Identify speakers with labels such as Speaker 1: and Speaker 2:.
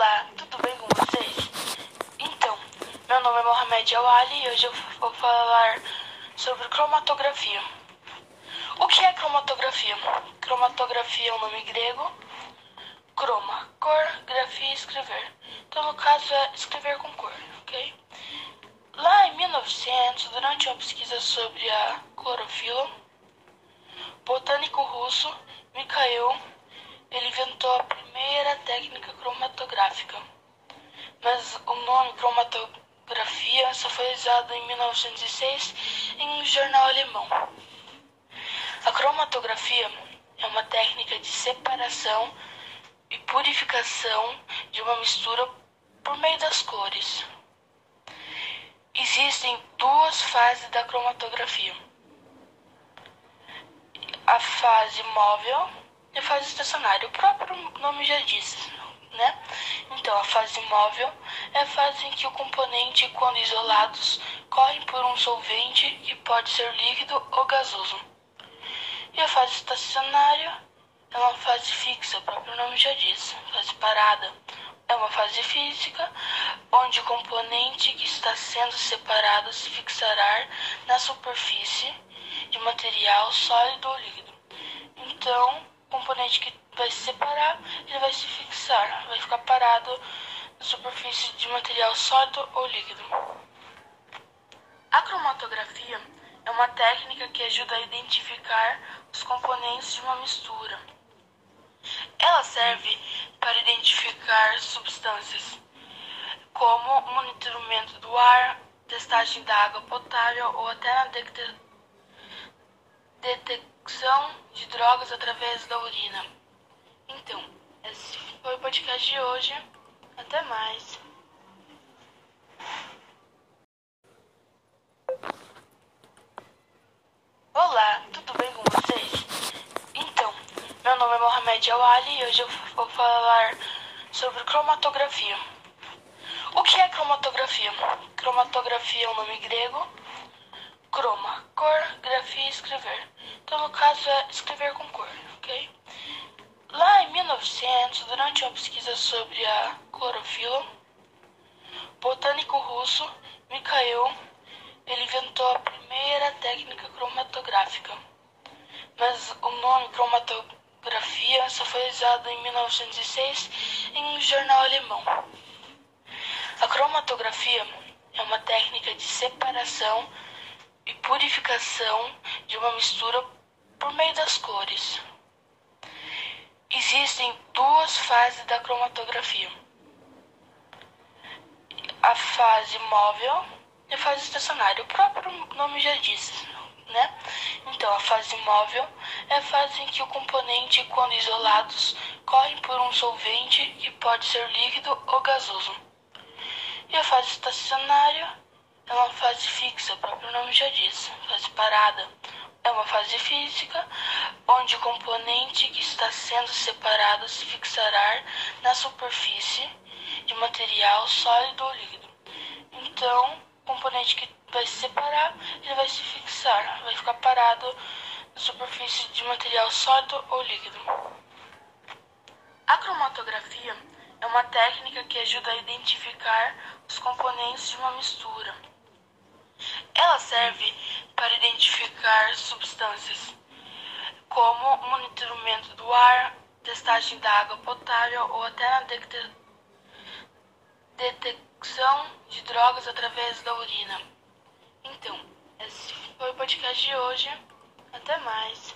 Speaker 1: Olá, tudo bem com vocês? Então, meu nome é Mohamed Awali e hoje eu vou falar sobre cromatografia. O que é cromatografia? Cromatografia é um nome grego. Croma, cor, grafia, escrever. Então, no caso, é escrever com cor, ok? Lá em 1900, durante uma pesquisa sobre a clorofila, botânico russo Mikhail ele inventou a primeira técnica nome cromatografia só foi usado em 1906 em um jornal alemão. A cromatografia é uma técnica de separação e purificação de uma mistura por meio das cores. Existem duas fases da cromatografia. A fase móvel e a fase estacionária. O próprio nome já diz, né? Então, a fase móvel é a fase em que o componente, quando isolados, correm por um solvente que pode ser líquido ou gasoso. E a fase estacionária é uma fase fixa, o próprio nome já diz, fase parada. É uma fase física onde o componente que está sendo separado se fixará na superfície de material sólido ou líquido. Então, componente que vai se separar, ele vai se fixar, vai ficar parado superfície de material sólido ou líquido. A cromatografia é uma técnica que ajuda a identificar os componentes de uma mistura. Ela serve para identificar substâncias, como monitoramento do ar, testagem da água potável ou até na detecção de drogas através da urina. Então, esse foi o podcast de hoje. Até mais. Olá, tudo bem com vocês? Então, meu nome é Mohamed Awali e hoje eu vou falar sobre cromatografia. O que é cromatografia? Cromatografia é um nome grego. Croma, cor, grafia, escrever. Então, no caso, é escrever com cor, ok? Lá em 1900, durante uma pesquisa sobre a clorofila, botânico russo Mikhail ele inventou a primeira técnica cromatográfica, mas o nome cromatografia só foi usado em 1906 em um jornal alemão. A cromatografia é uma técnica de separação e purificação de uma mistura por meio das cores. Existem duas fases da cromatografia: a fase móvel e a fase estacionária. O próprio nome já diz, né? Então, a fase móvel é a fase em que o componente, quando isolados, correm por um solvente que pode ser líquido ou gasoso. E a fase estacionária é uma fase fixa, o próprio nome já diz, fase parada é uma fase física onde o componente que está sendo separado se fixará na superfície de material sólido ou líquido. Então, o componente que vai se separar, ele vai se fixar, vai ficar parado na superfície de material sólido ou líquido. A cromatografia é uma técnica que ajuda a identificar os componentes de uma mistura. Ela serve para identificar substâncias, como monitoramento do ar, testagem da água potável ou até na detecção de drogas através da urina. Então, esse foi o podcast de hoje. Até mais.